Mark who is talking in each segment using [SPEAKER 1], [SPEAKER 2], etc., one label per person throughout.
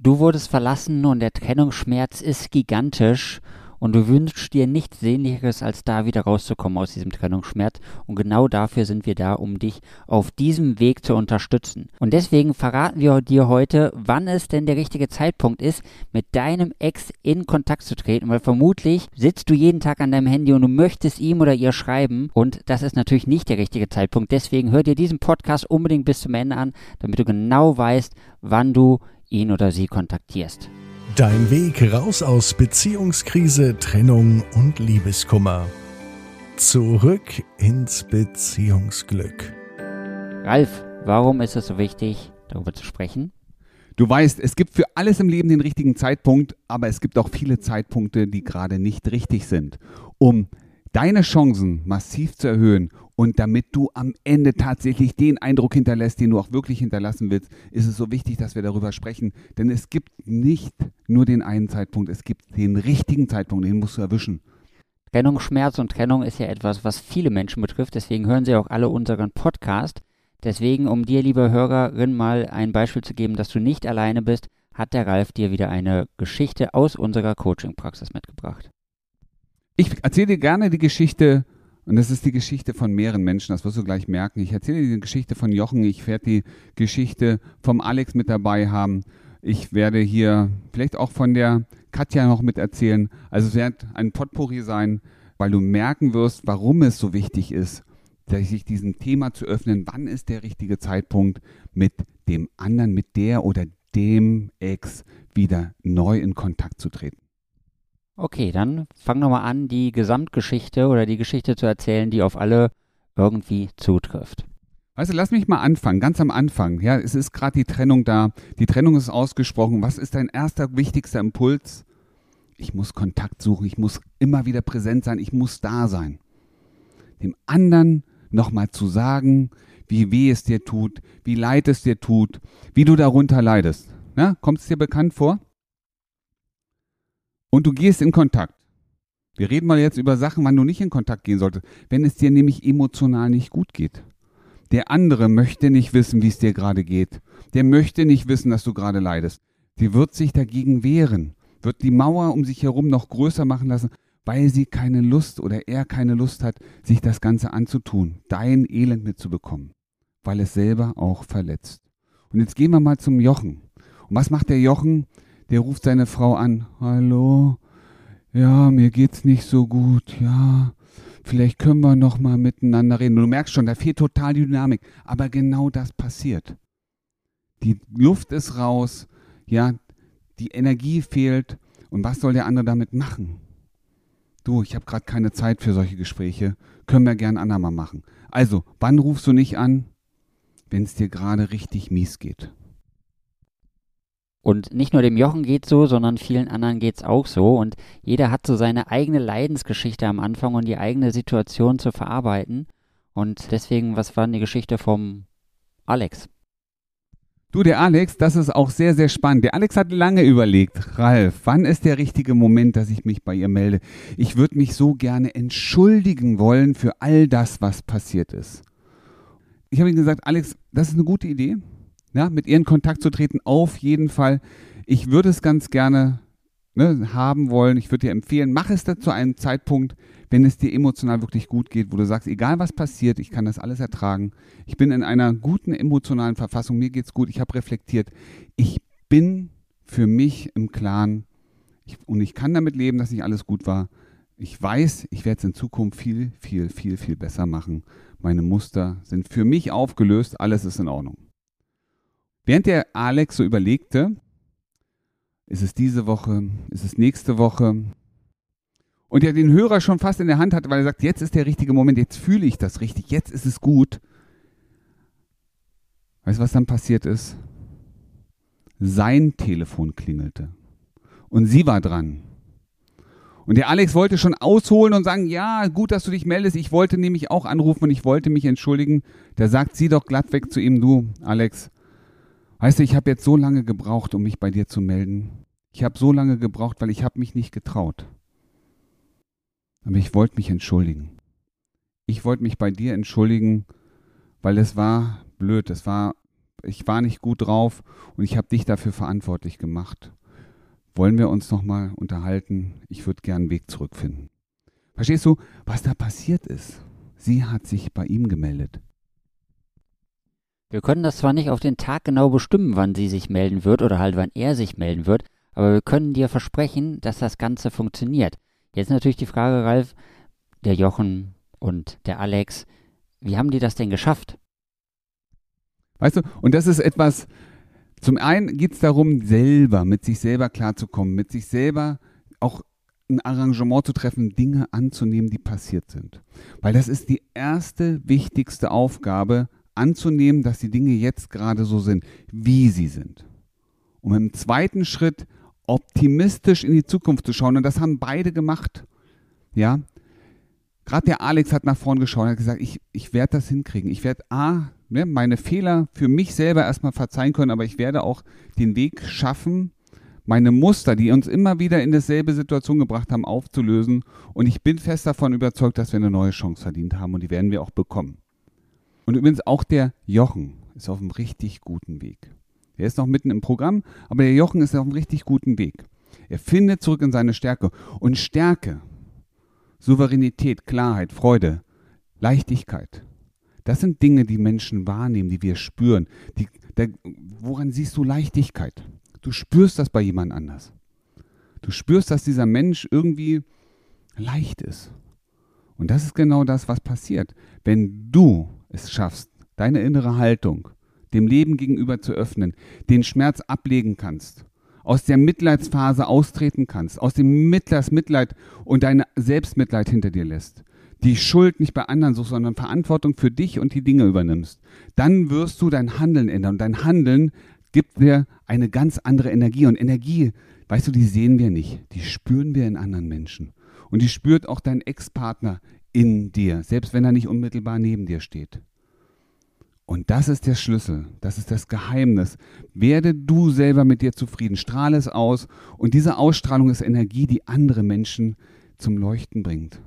[SPEAKER 1] Du wurdest verlassen und der Trennungsschmerz ist gigantisch und du wünschst dir nichts Sehnlicheres, als da wieder rauszukommen aus diesem Trennungsschmerz. Und genau dafür sind wir da, um dich auf diesem Weg zu unterstützen. Und deswegen verraten wir dir heute, wann es denn der richtige Zeitpunkt ist, mit deinem Ex in Kontakt zu treten. Weil vermutlich sitzt du jeden Tag an deinem Handy und du möchtest ihm oder ihr schreiben. Und das ist natürlich nicht der richtige Zeitpunkt. Deswegen hör dir diesen Podcast unbedingt bis zum Ende an, damit du genau weißt, wann du ihn oder sie kontaktierst.
[SPEAKER 2] Dein Weg raus aus Beziehungskrise, Trennung und Liebeskummer. Zurück ins Beziehungsglück.
[SPEAKER 1] Ralf, warum ist es so wichtig, darüber zu sprechen?
[SPEAKER 3] Du weißt, es gibt für alles im Leben den richtigen Zeitpunkt, aber es gibt auch viele Zeitpunkte, die gerade nicht richtig sind. Um deine Chancen massiv zu erhöhen und damit du am Ende tatsächlich den Eindruck hinterlässt, den du auch wirklich hinterlassen willst, ist es so wichtig, dass wir darüber sprechen. Denn es gibt nicht nur den einen Zeitpunkt, es gibt den richtigen Zeitpunkt, den musst du erwischen.
[SPEAKER 1] Trennungsschmerz und Trennung ist ja etwas, was viele Menschen betrifft. Deswegen hören sie auch alle unseren Podcast. Deswegen, um dir, liebe Hörerin, mal ein Beispiel zu geben, dass du nicht alleine bist, hat der Ralf dir wieder eine Geschichte aus unserer Coaching-Praxis mitgebracht.
[SPEAKER 3] Ich erzähle dir gerne die Geschichte, und das ist die Geschichte von mehreren Menschen, das wirst du gleich merken. Ich erzähle dir die Geschichte von Jochen, ich werde die Geschichte vom Alex mit dabei haben. Ich werde hier vielleicht auch von der Katja noch mit erzählen. Also es wird ein Potpourri sein, weil du merken wirst, warum es so wichtig ist, sich diesem Thema zu öffnen. Wann ist der richtige Zeitpunkt, mit dem anderen, mit der oder dem Ex wieder neu in Kontakt zu treten?
[SPEAKER 1] Okay, dann fang nochmal an, die Gesamtgeschichte oder die Geschichte zu erzählen, die auf alle irgendwie zutrifft.
[SPEAKER 3] Weißt du, lass mich mal anfangen, ganz am Anfang. Ja, es ist gerade die Trennung da. Die Trennung ist ausgesprochen. Was ist dein erster wichtigster Impuls? Ich muss Kontakt suchen. Ich muss immer wieder präsent sein. Ich muss da sein. Dem anderen nochmal zu sagen, wie weh es dir tut, wie leid es dir tut, wie du darunter leidest. Kommt es dir bekannt vor? Und du gehst in Kontakt. Wir reden mal jetzt über Sachen, wann du nicht in Kontakt gehen solltest. Wenn es dir nämlich emotional nicht gut geht. Der andere möchte nicht wissen, wie es dir gerade geht. Der möchte nicht wissen, dass du gerade leidest. Die wird sich dagegen wehren, wird die Mauer um sich herum noch größer machen lassen, weil sie keine Lust oder er keine Lust hat, sich das Ganze anzutun, dein Elend mitzubekommen, weil es selber auch verletzt. Und jetzt gehen wir mal zum Jochen. Und was macht der Jochen? Der ruft seine Frau an. Hallo? Ja, mir geht's nicht so gut. Ja, vielleicht können wir noch mal miteinander reden. Du merkst schon, da fehlt total die Dynamik. Aber genau das passiert. Die Luft ist raus. Ja, die Energie fehlt. Und was soll der andere damit machen? Du, ich habe gerade keine Zeit für solche Gespräche. Können wir gern andermal machen. Also, wann rufst du nicht an? Wenn es dir gerade richtig mies geht.
[SPEAKER 1] Und nicht nur dem Jochen geht's so, sondern vielen anderen geht's auch so. Und jeder hat so seine eigene Leidensgeschichte am Anfang und die eigene Situation zu verarbeiten. Und deswegen, was war denn die Geschichte vom Alex?
[SPEAKER 3] Du, der Alex, das ist auch sehr, sehr spannend. Der Alex hat lange überlegt, Ralf, wann ist der richtige Moment, dass ich mich bei ihr melde? Ich würde mich so gerne entschuldigen wollen für all das, was passiert ist. Ich habe ihm gesagt, Alex, das ist eine gute Idee ja, mit ihr in Kontakt zu treten, auf jeden Fall. Ich würde es ganz gerne ne, haben wollen. Ich würde dir empfehlen, mach es da zu einem Zeitpunkt, wenn es dir emotional wirklich gut geht, wo du sagst, egal was passiert, ich kann das alles ertragen. Ich bin in einer guten emotionalen Verfassung, mir geht's gut, ich habe reflektiert. Ich bin für mich im Klaren ich, und ich kann damit leben, dass nicht alles gut war. Ich weiß, ich werde es in Zukunft viel, viel, viel, viel besser machen. Meine Muster sind für mich aufgelöst, alles ist in Ordnung. Während der Alex so überlegte, ist es diese Woche, ist es nächste Woche, und er den Hörer schon fast in der Hand hatte, weil er sagt, jetzt ist der richtige Moment, jetzt fühle ich das richtig, jetzt ist es gut. Weißt du, was dann passiert ist? Sein Telefon klingelte. Und sie war dran. Und der Alex wollte schon ausholen und sagen, ja, gut, dass du dich meldest. Ich wollte nämlich auch anrufen und ich wollte mich entschuldigen. Da sagt sie doch glatt weg zu ihm, du, Alex, Weißt du, ich habe jetzt so lange gebraucht, um mich bei dir zu melden. Ich habe so lange gebraucht, weil ich habe mich nicht getraut. Aber ich wollte mich entschuldigen. Ich wollte mich bei dir entschuldigen, weil es war blöd, es war ich war nicht gut drauf und ich habe dich dafür verantwortlich gemacht. Wollen wir uns nochmal unterhalten? Ich würde gern einen Weg zurückfinden. Verstehst du, was da passiert ist? Sie hat sich bei ihm gemeldet.
[SPEAKER 1] Wir können das zwar nicht auf den Tag genau bestimmen, wann sie sich melden wird oder halt wann er sich melden wird, aber wir können dir versprechen, dass das Ganze funktioniert. Jetzt natürlich die Frage, Ralf, der Jochen und der Alex, wie haben die das denn geschafft?
[SPEAKER 3] Weißt du, und das ist etwas, zum einen geht es darum, selber, mit sich selber klarzukommen, mit sich selber auch ein Arrangement zu treffen, Dinge anzunehmen, die passiert sind. Weil das ist die erste wichtigste Aufgabe, anzunehmen, dass die Dinge jetzt gerade so sind, wie sie sind. Um im zweiten Schritt optimistisch in die Zukunft zu schauen. Und das haben beide gemacht. Ja. Gerade der Alex hat nach vorn geschaut und hat gesagt, ich, ich werde das hinkriegen. Ich werde A, ne, meine Fehler für mich selber erstmal verzeihen können, aber ich werde auch den Weg schaffen, meine Muster, die uns immer wieder in dasselbe Situation gebracht haben, aufzulösen. Und ich bin fest davon überzeugt, dass wir eine neue Chance verdient haben und die werden wir auch bekommen. Und übrigens auch der Jochen ist auf einem richtig guten Weg. Er ist noch mitten im Programm, aber der Jochen ist auf einem richtig guten Weg. Er findet zurück in seine Stärke. Und Stärke, Souveränität, Klarheit, Freude, Leichtigkeit, das sind Dinge, die Menschen wahrnehmen, die wir spüren. Die, der, woran siehst du Leichtigkeit? Du spürst das bei jemand anders. Du spürst, dass dieser Mensch irgendwie leicht ist. Und das ist genau das, was passiert. Wenn du es schaffst, deine innere Haltung dem Leben gegenüber zu öffnen, den Schmerz ablegen kannst, aus der Mitleidsphase austreten kannst, aus dem Mitleids Mitleid und deine Selbstmitleid hinter dir lässt, die Schuld nicht bei anderen suchst, sondern Verantwortung für dich und die Dinge übernimmst, dann wirst du dein Handeln ändern. Und dein Handeln gibt dir eine ganz andere Energie. Und Energie, weißt du, die sehen wir nicht, die spüren wir in anderen Menschen. Und die spürt auch dein Ex-Partner in dir, selbst wenn er nicht unmittelbar neben dir steht. Und das ist der Schlüssel, das ist das Geheimnis. Werde du selber mit dir zufrieden, strahle es aus und diese Ausstrahlung ist Energie, die andere Menschen zum Leuchten bringt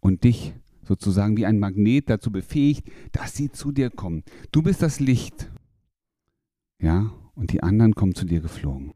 [SPEAKER 3] und dich sozusagen wie ein Magnet dazu befähigt, dass sie zu dir kommen. Du bist das Licht. Ja, und die anderen kommen zu dir geflogen.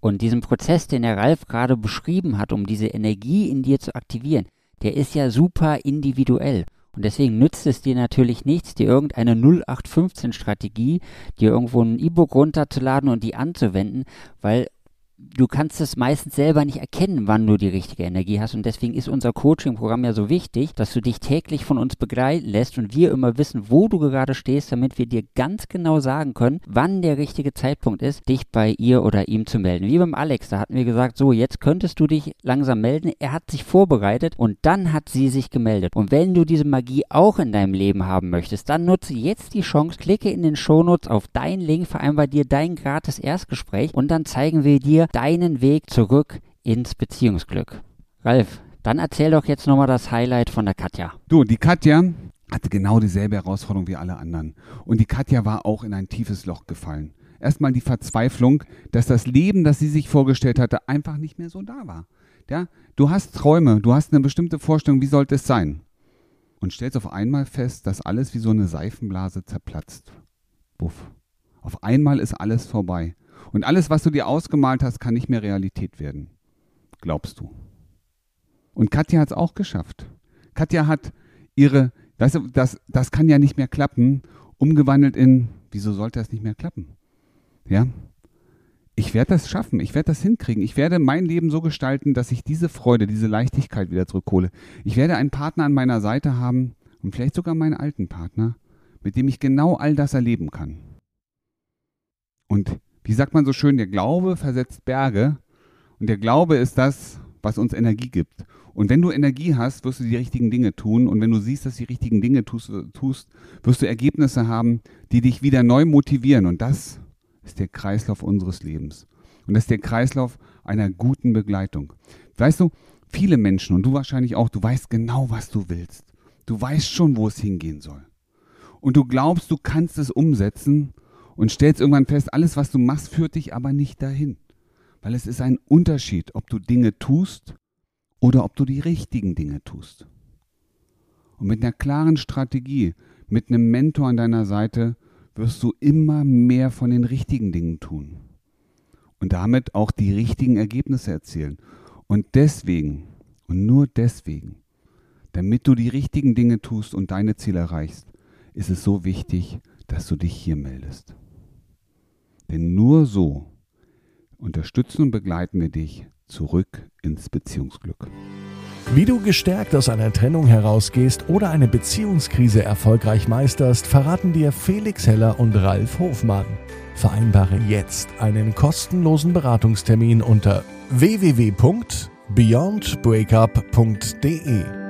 [SPEAKER 1] Und diesen Prozess, den der Ralf gerade beschrieben hat, um diese Energie in dir zu aktivieren, der ist ja super individuell. Und deswegen nützt es dir natürlich nichts, dir irgendeine 0815-Strategie, dir irgendwo ein E-Book runterzuladen und die anzuwenden, weil du kannst es meistens selber nicht erkennen, wann du die richtige Energie hast. Und deswegen ist unser Coaching-Programm ja so wichtig, dass du dich täglich von uns begleiten lässt und wir immer wissen, wo du gerade stehst, damit wir dir ganz genau sagen können, wann der richtige Zeitpunkt ist, dich bei ihr oder ihm zu melden. Wie beim Alex, da hatten wir gesagt, so, jetzt könntest du dich langsam melden. Er hat sich vorbereitet und dann hat sie sich gemeldet. Und wenn du diese Magie auch in deinem Leben haben möchtest, dann nutze jetzt die Chance, klicke in den Shownotes auf deinen Link, vereinbar dir dein gratis Erstgespräch und dann zeigen wir dir deinen Weg zurück ins Beziehungsglück. Ralf, dann erzähl doch jetzt nochmal das Highlight von der Katja.
[SPEAKER 3] Du, die Katja hatte genau dieselbe Herausforderung wie alle anderen. Und die Katja war auch in ein tiefes Loch gefallen. Erstmal die Verzweiflung, dass das Leben, das sie sich vorgestellt hatte, einfach nicht mehr so da war. Ja, du hast Träume, du hast eine bestimmte Vorstellung, wie sollte es sein? Und stellst auf einmal fest, dass alles wie so eine Seifenblase zerplatzt. Buff. Auf einmal ist alles vorbei. Und alles, was du dir ausgemalt hast, kann nicht mehr Realität werden. Glaubst du. Und Katja hat es auch geschafft. Katja hat ihre, weißt du, das, das kann ja nicht mehr klappen, umgewandelt in, wieso sollte das nicht mehr klappen? Ja? Ich werde das schaffen, ich werde das hinkriegen. Ich werde mein Leben so gestalten, dass ich diese Freude, diese Leichtigkeit wieder zurückhole. Ich werde einen Partner an meiner Seite haben und vielleicht sogar meinen alten Partner, mit dem ich genau all das erleben kann. Und wie sagt man so schön, der Glaube versetzt Berge und der Glaube ist das, was uns Energie gibt. Und wenn du Energie hast, wirst du die richtigen Dinge tun und wenn du siehst, dass du die richtigen Dinge tust, tust, wirst du Ergebnisse haben, die dich wieder neu motivieren und das ist der Kreislauf unseres Lebens. Und das ist der Kreislauf einer guten Begleitung. Weißt du, viele Menschen und du wahrscheinlich auch, du weißt genau, was du willst. Du weißt schon, wo es hingehen soll. Und du glaubst, du kannst es umsetzen und stellst irgendwann fest, alles, was du machst, führt dich aber nicht dahin. Weil es ist ein Unterschied, ob du Dinge tust oder ob du die richtigen Dinge tust. Und mit einer klaren Strategie, mit einem Mentor an deiner Seite, wirst du immer mehr von den richtigen Dingen tun und damit auch die richtigen Ergebnisse erzielen. Und deswegen und nur deswegen, damit du die richtigen Dinge tust und deine Ziele erreichst, ist es so wichtig, dass du dich hier meldest. Denn nur so unterstützen und begleiten wir dich zurück ins Beziehungsglück.
[SPEAKER 2] Wie du gestärkt aus einer Trennung herausgehst oder eine Beziehungskrise erfolgreich meisterst, verraten dir Felix Heller und Ralf Hofmann. Vereinbare jetzt einen kostenlosen Beratungstermin unter www.beyondbreakup.de.